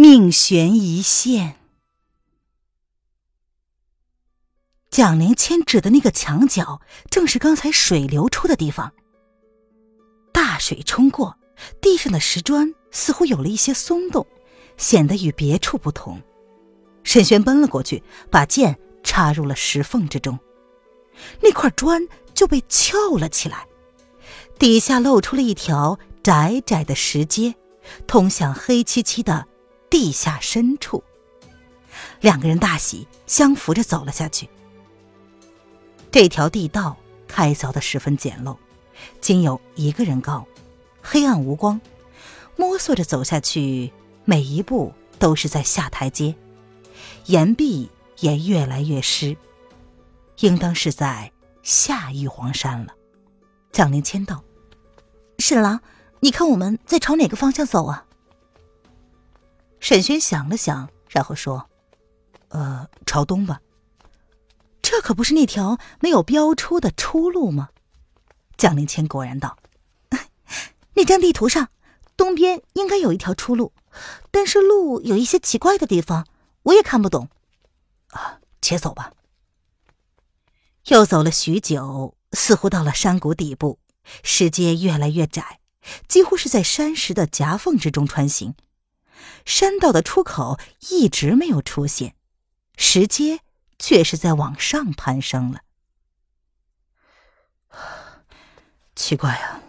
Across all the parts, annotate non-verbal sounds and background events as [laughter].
命悬一线。蒋灵谦指的那个墙角，正是刚才水流出的地方。大水冲过，地上的石砖似乎有了一些松动，显得与别处不同。沈轩奔了过去，把剑插入了石缝之中，那块砖就被翘了起来，底下露出了一条窄窄的石阶，通向黑漆漆的。地下深处，两个人大喜，相扶着走了下去。这条地道开凿的十分简陋，仅有一个人高，黑暗无光，摸索着走下去，每一步都是在下台阶，岩壁也越来越湿，应当是在下玉皇山了。蒋灵谦道：“沈郎，你看我们在朝哪个方向走啊？”沈轩想了想，然后说：“呃，朝东吧。这可不是那条没有标出的出路吗？”蒋灵谦果然道：“ [laughs] 那张地图上，东边应该有一条出路，但是路有一些奇怪的地方，我也看不懂。啊，且走吧。”又走了许久，似乎到了山谷底部，石阶越来越窄，几乎是在山石的夹缝之中穿行。山道的出口一直没有出现，石阶却是在往上攀升了。奇怪啊，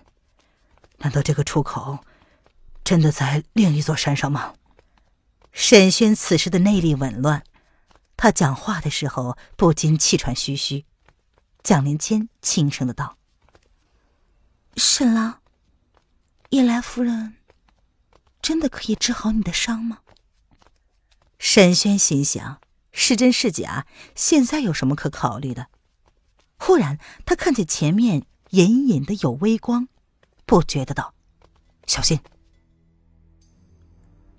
难道这个出口真的在另一座山上吗？沈轩此时的内力紊乱，他讲话的时候不禁气喘吁吁。蒋灵谦轻声的道：“沈郎，夜来夫人。”真的可以治好你的伤吗？沈轩心想：是真是假，现在有什么可考虑的？忽然，他看见前面隐隐的有微光，不觉得道：“小心！”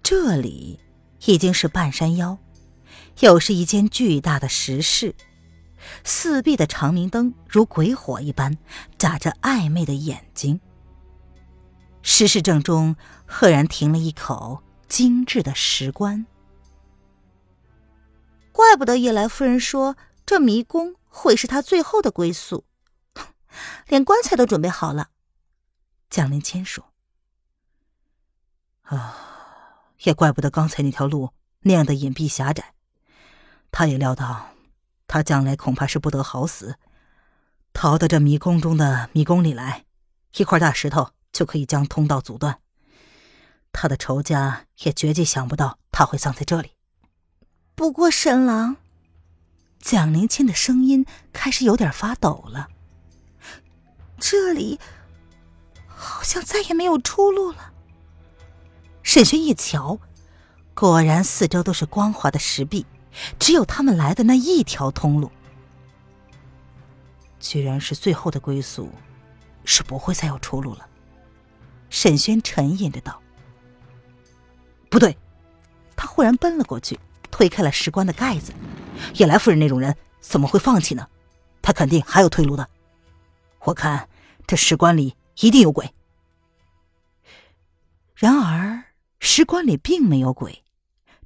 这里已经是半山腰，又是一间巨大的石室，四壁的长明灯如鬼火一般，眨着暧昧的眼睛。石室正中，赫然停了一口精致的石棺。怪不得叶来夫人说这迷宫会是他最后的归宿，连棺材都准备好了。蒋灵谦说：“啊，也怪不得刚才那条路那样的隐蔽狭窄。他也料到，他将来恐怕是不得好死，逃到这迷宫中的迷宫里来，一块大石头。”就可以将通道阻断。他的仇家也绝计想不到他会葬在这里。不过，沈郎，蒋灵谦的声音开始有点发抖了。这里好像再也没有出路了。沈轩一瞧，果然四周都是光滑的石壁，只有他们来的那一条通路。居然是最后的归宿，是不会再有出路了。沈轩沉吟着道：“不对！”他忽然奔了过去，推开了石棺的盖子。叶来夫人那种人怎么会放弃呢？他肯定还有退路的。我看这石棺里一定有鬼。然而石棺里并没有鬼，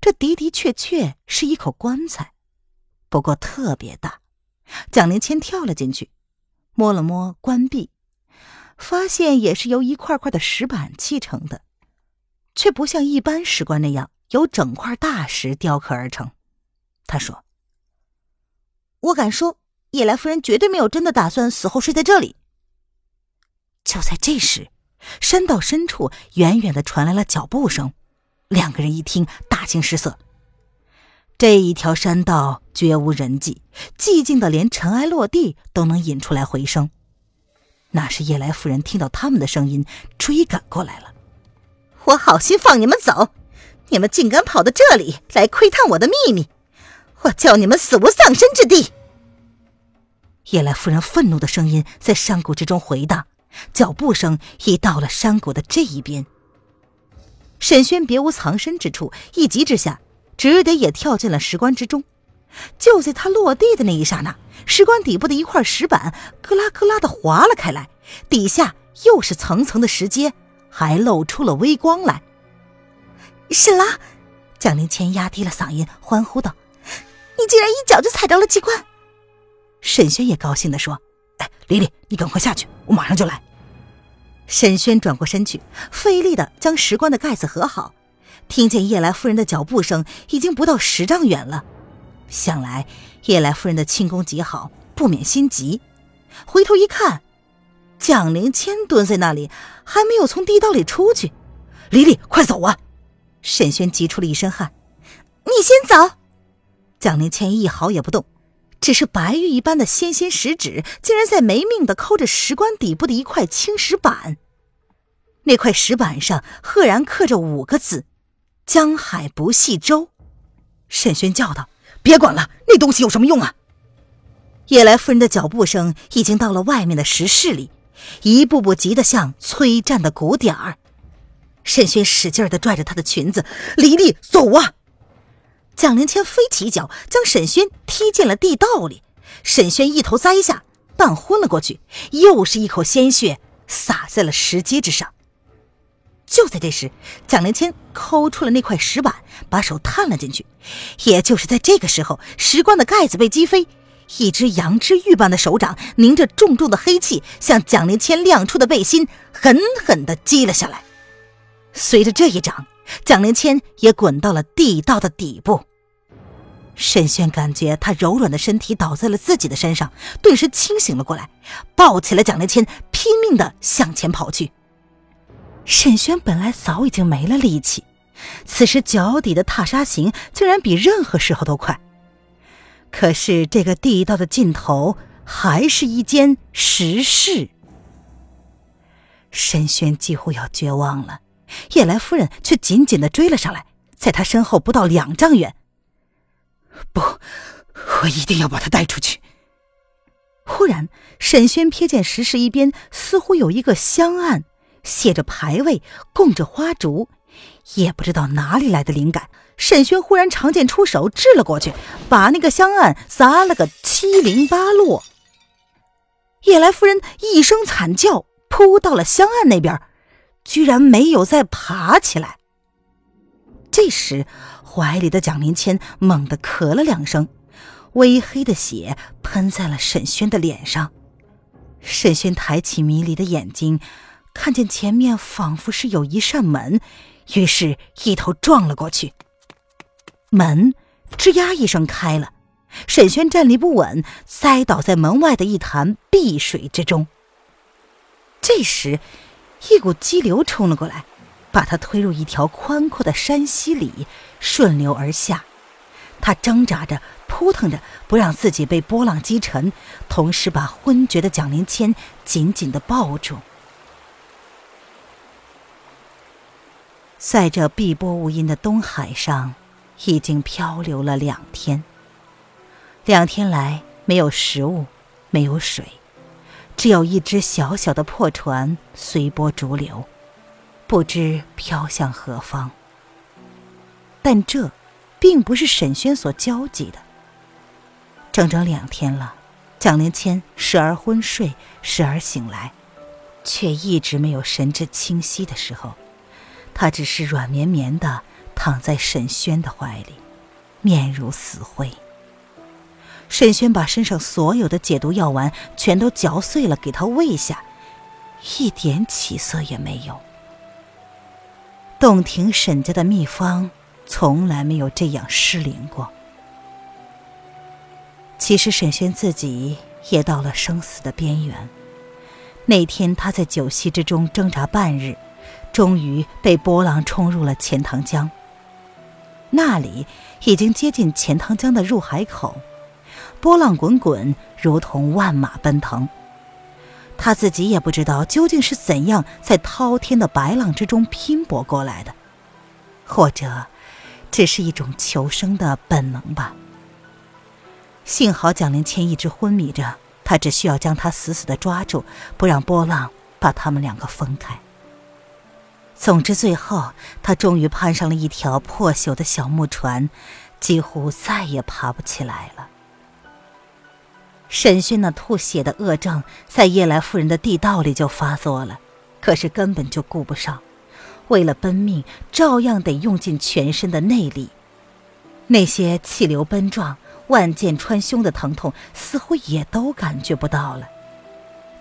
这的的确确是一口棺材，不过特别大。蒋灵谦跳了进去，摸了摸棺壁。发现也是由一块块的石板砌成的，却不像一般石棺那样由整块大石雕刻而成。他说：“我敢说，叶来夫人绝对没有真的打算死后睡在这里。”就在这时，山道深处远远的传来了脚步声，两个人一听，大惊失色。这一条山道绝无人迹，寂静的连尘埃落地都能引出来回声。那是夜来夫人听到他们的声音，追赶过来了。我好心放你们走，你们竟敢跑到这里来窥探我的秘密，我叫你们死无葬身之地！夜来夫人愤怒的声音在山谷之中回荡，脚步声已到了山谷的这一边。沈轩别无藏身之处，一急之下，只得也跳进了石棺之中。就在他落地的那一刹那，石棺底部的一块石板咯啦咯啦的滑了开来，底下又是层层的石阶，还露出了微光来。沈郎，蒋灵谦压低了嗓音欢呼道：“你竟然一脚就踩着了机关！”沈轩也高兴地说：“哎，丽丽，你赶快下去，我马上就来。”沈轩转过身去，费力的将石棺的盖子合好，听见叶来夫人的脚步声已经不到十丈远了。想来叶来夫人的轻功极好，不免心急。回头一看，蒋灵谦蹲在那里，还没有从地道里出去。丽丽，快走啊！沈轩急出了一身汗。你先走。蒋灵谦一毫也不动，只是白玉一般的纤纤食指，竟然在没命的抠着石棺底部的一块青石板。那块石板上赫然刻着五个字：“江海不系舟。”沈轩叫道。别管了，那东西有什么用啊？叶来夫人的脚步声已经到了外面的石室里，一步步急得像催战的鼓点儿。沈轩使劲的拽着她的裙子：“黎黎，走啊！”蒋灵谦飞起一脚，将沈轩踢进了地道里。沈轩一头栽下，半昏了过去，又是一口鲜血洒在了石阶之上。就在这时，蒋灵谦抠出了那块石板，把手探了进去。也就是在这个时候，石棺的盖子被击飞，一只羊脂玉般的手掌凝着重重的黑气，向蒋灵谦亮出的背心狠狠地击了下来。随着这一掌，蒋灵谦也滚到了地道的底部。沈轩感觉他柔软的身体倒在了自己的身上，顿时清醒了过来，抱起了蒋灵谦，拼命地向前跑去。沈轩本来早已经没了力气，此时脚底的踏沙行竟然比任何时候都快。可是这个地道的尽头还是一间石室。沈轩几乎要绝望了，叶来夫人却紧紧的追了上来，在他身后不到两丈远。不，我一定要把他带出去。忽然，沈轩瞥见石室一边似乎有一个香案。写着牌位，供着花烛，也不知道哪里来的灵感，沈轩忽然长剑出手，掷了过去，把那个香案砸了个七零八落。夜来夫人一声惨叫，扑到了香案那边，居然没有再爬起来。这时，怀里的蒋灵谦猛地咳了两声，微黑的血喷在了沈轩的脸上。沈轩抬起迷离的眼睛。看见前面仿佛是有一扇门，于是一头撞了过去。门吱呀一声开了，沈轩站立不稳，栽倒在门外的一潭碧水之中。这时，一股激流冲了过来，把他推入一条宽阔的山溪里，顺流而下。他挣扎着，扑腾着，不让自己被波浪击沉，同时把昏厥的蒋灵谦紧紧的抱住。在这碧波无垠的东海上，已经漂流了两天。两天来，没有食物，没有水，只有一只小小的破船随波逐流，不知飘向何方。但这，并不是沈轩所焦急的。整整两天了，蒋灵谦时而昏睡，时而醒来，却一直没有神志清晰的时候。他只是软绵绵的躺在沈轩的怀里，面如死灰。沈轩把身上所有的解毒药丸全都嚼碎了，给他喂下，一点起色也没有。洞庭沈家的秘方从来没有这样失灵过。其实沈轩自己也到了生死的边缘。那天他在酒席之中挣扎半日。终于被波浪冲入了钱塘江。那里已经接近钱塘江的入海口，波浪滚滚，如同万马奔腾。他自己也不知道究竟是怎样在滔天的白浪之中拼搏过来的，或者只是一种求生的本能吧。幸好蒋灵谦一直昏迷着，他只需要将他死死的抓住，不让波浪把他们两个分开。总之，最后他终于攀上了一条破朽的小木船，几乎再也爬不起来了。沈轩那吐血的恶症在叶来夫人的地道里就发作了，可是根本就顾不上，为了奔命，照样得用尽全身的内力。那些气流奔撞。万箭穿胸的疼痛似乎也都感觉不到了，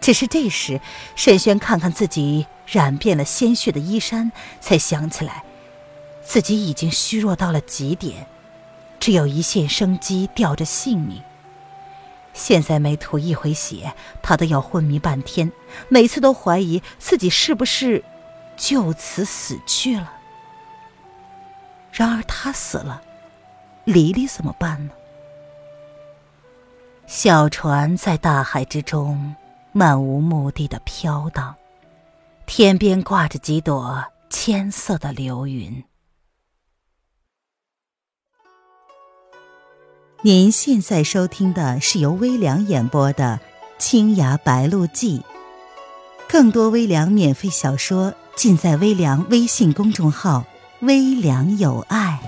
只是这时，沈轩看看自己染遍了鲜血的衣衫，才想起来，自己已经虚弱到了极点，只有一线生机吊着性命。现在每吐一回血，他都要昏迷半天，每次都怀疑自己是不是就此死去了。然而他死了，黎黎怎么办呢？小船在大海之中漫无目的的飘荡，天边挂着几朵千色的流云。您现在收听的是由微凉演播的《青崖白鹿记》，更多微凉免费小说尽在微凉微信公众号“微凉有爱”。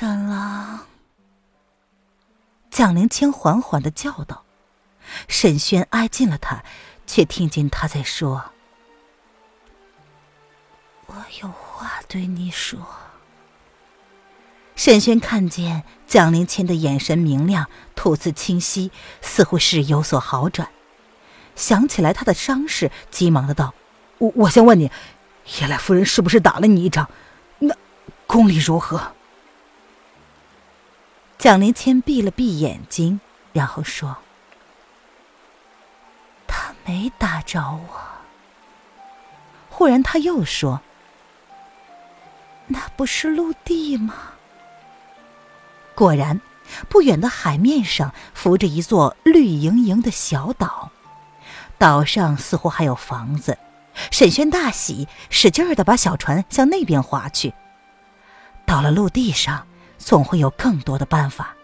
沈郎，蒋灵谦缓缓的叫道。沈轩挨近了他，却听见他在说：“我有话对你说。”沈轩看见蒋灵谦的眼神明亮，吐字清晰，似乎是有所好转。想起来他的伤势，急忙的道：“我我先问你，叶来夫人是不是打了你一掌？那功力如何？”蒋灵谦闭了闭眼睛，然后说：“他没打着我。”忽然他又说：“那不是陆地吗？”果然，不远的海面上浮着一座绿莹莹的小岛，岛上似乎还有房子。沈轩大喜，使劲儿的把小船向那边划去。到了陆地上。总会有更多的办法。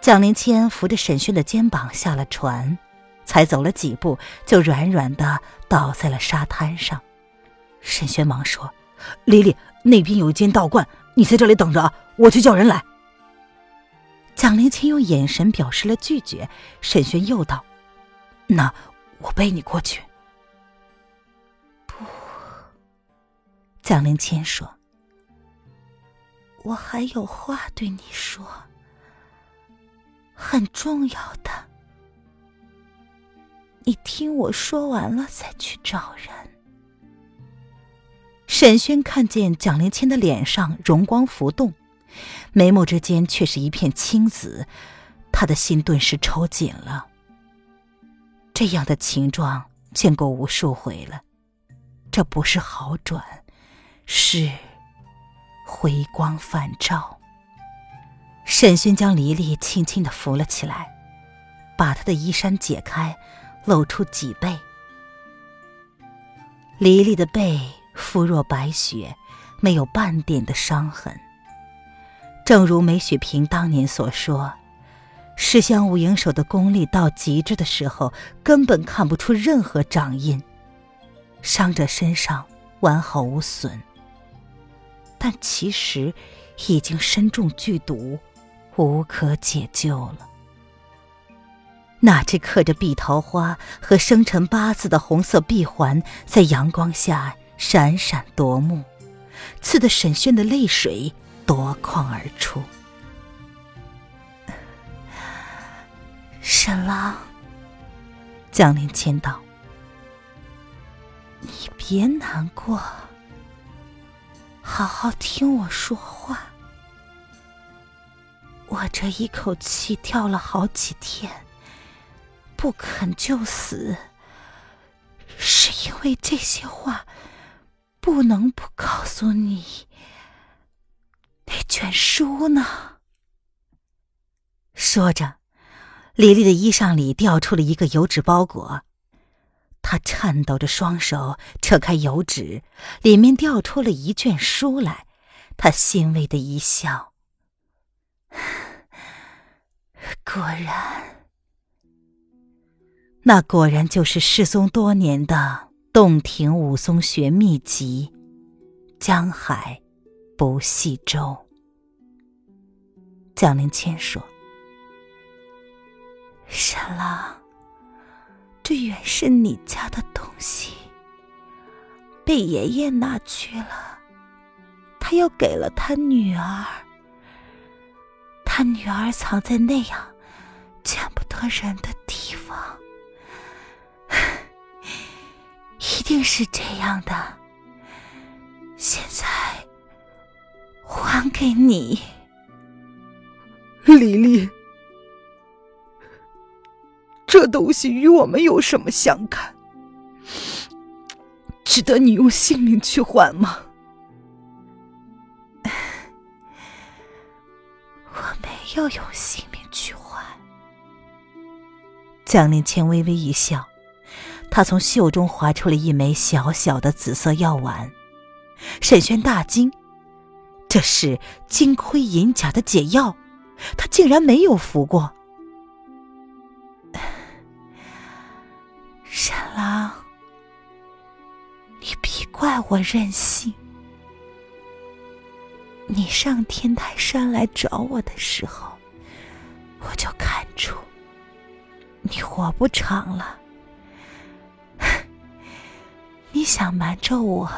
蒋灵谦扶着沈轩的肩膀下了船，才走了几步，就软软的倒在了沙滩上。沈轩忙说：“丽丽，那边有一间道观，你在这里等着啊，我去叫人来。”蒋灵谦用眼神表示了拒绝。沈轩又道：“那我背你过去。”不，蒋灵谦说。我还有话对你说，很重要的。你听我说完了再去找人。沈轩看见蒋灵谦的脸上容光浮动，眉目之间却是一片青紫，他的心顿时抽紧了。这样的情状见过无数回了，这不是好转，是。回光返照。沈勋将黎黎轻轻的扶了起来，把她的衣衫解开，露出脊背。黎黎的背肤若白雪，没有半点的伤痕。正如梅雪萍当年所说，石香无影手的功力到极致的时候，根本看不出任何掌印，伤者身上完好无损。但其实已经身中剧毒，无可解救了。那只刻着碧桃花和生辰八字的红色臂环在阳光下闪闪夺目，刺得沈轩的泪水夺眶而出。沈郎，江陵谦道：“你别难过。”好好听我说话，我这一口气跳了好几天，不肯就死，是因为这些话不能不告诉你。那卷书呢？说着，李丽的衣裳里掉出了一个油纸包裹。他颤抖着双手扯开油纸，里面掉出了一卷书来。他欣慰的一笑：“ [sighs] 果然，那果然就是失踪多年的洞庭武松学秘籍《江海不系舟》。”蒋灵谦说：“沈浪。”这原是你家的东西，被爷爷拿去了。他又给了他女儿，他女儿藏在那样见不得人的地方，[laughs] 一定是这样的。现在还给你，李丽。这东西与我们有什么相干？值得你用性命去换吗？我没有用性命去换。蒋灵谦微微一笑，他从袖中划出了一枚小小的紫色药丸。沈轩大惊，这是金盔银甲的解药，他竟然没有服过。我任性。你上天台山来找我的时候，我就看出你活不长了。[laughs] 你想瞒着我，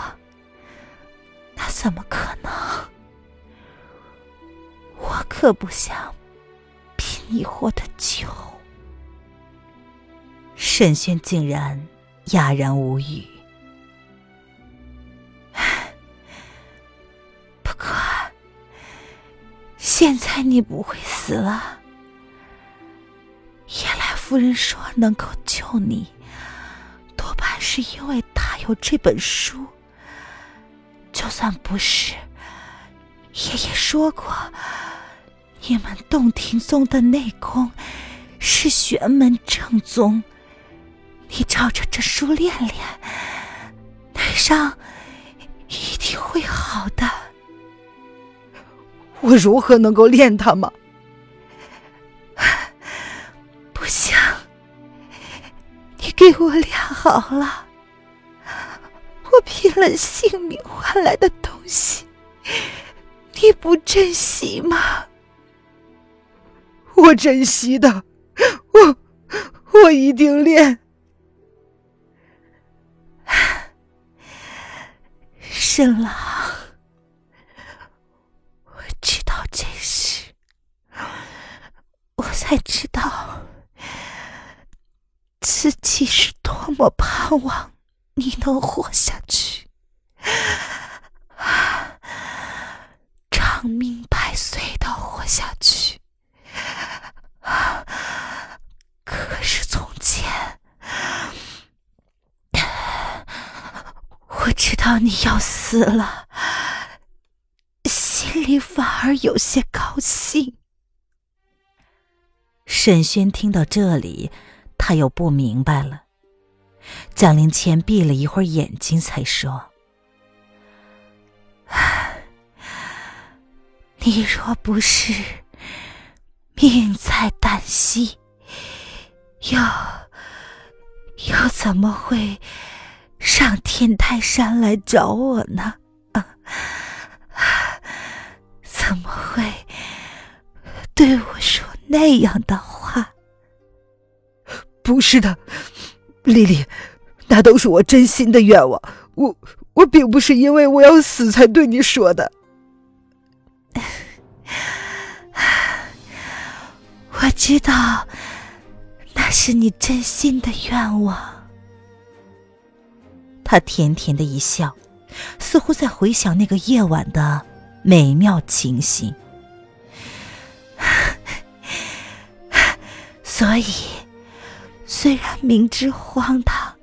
那怎么可能？我可不想比你活得久。沈轩竟然哑然无语。现在你不会死了。叶来夫人说能够救你，多半是因为她有这本书。就算不是，爷爷说过，你们洞庭宗的内功是玄门正宗。你照着这书练练，内伤一定会好的。我如何能够练它吗？[sighs] 不行，你给我练好了，我拼了性命换来的东西，你不珍惜吗？我珍惜的，我我一定练。沈郎，才知道自己是多么盼望你能活下去，长命百岁的活下去。可是从前。我知道你要死了，心里反而有些高兴。沈轩听到这里，他又不明白了。蒋灵谦闭了一会儿眼睛，才说：“你若不是命在旦夕，又又怎么会？”上天台山来找我呢？[laughs] 怎么会对我说那样的话？不是的，丽丽，那都是我真心的愿望。我我并不是因为我要死才对你说的。[sighs] 我知道，那是你真心的愿望。他甜甜的一笑，似乎在回想那个夜晚的美妙情形。所以，虽然明知荒唐，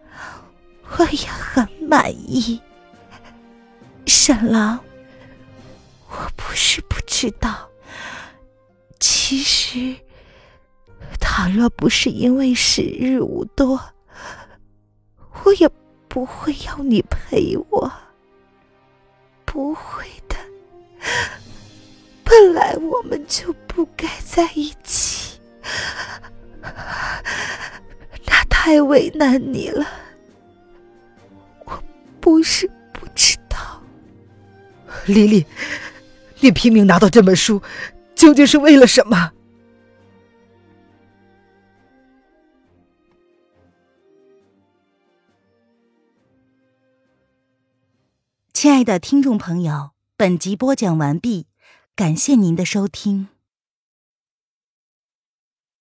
我也很满意。沈郎，我不是不知道，其实倘若不是因为时日无多，我也不会要你陪我。不会的，本来我们就不该在一起，那太为难你了。我不是不知道，丽丽，你拼命拿到这本书，究竟是为了什么？亲爱的听众朋友，本集播讲完毕，感谢您的收听。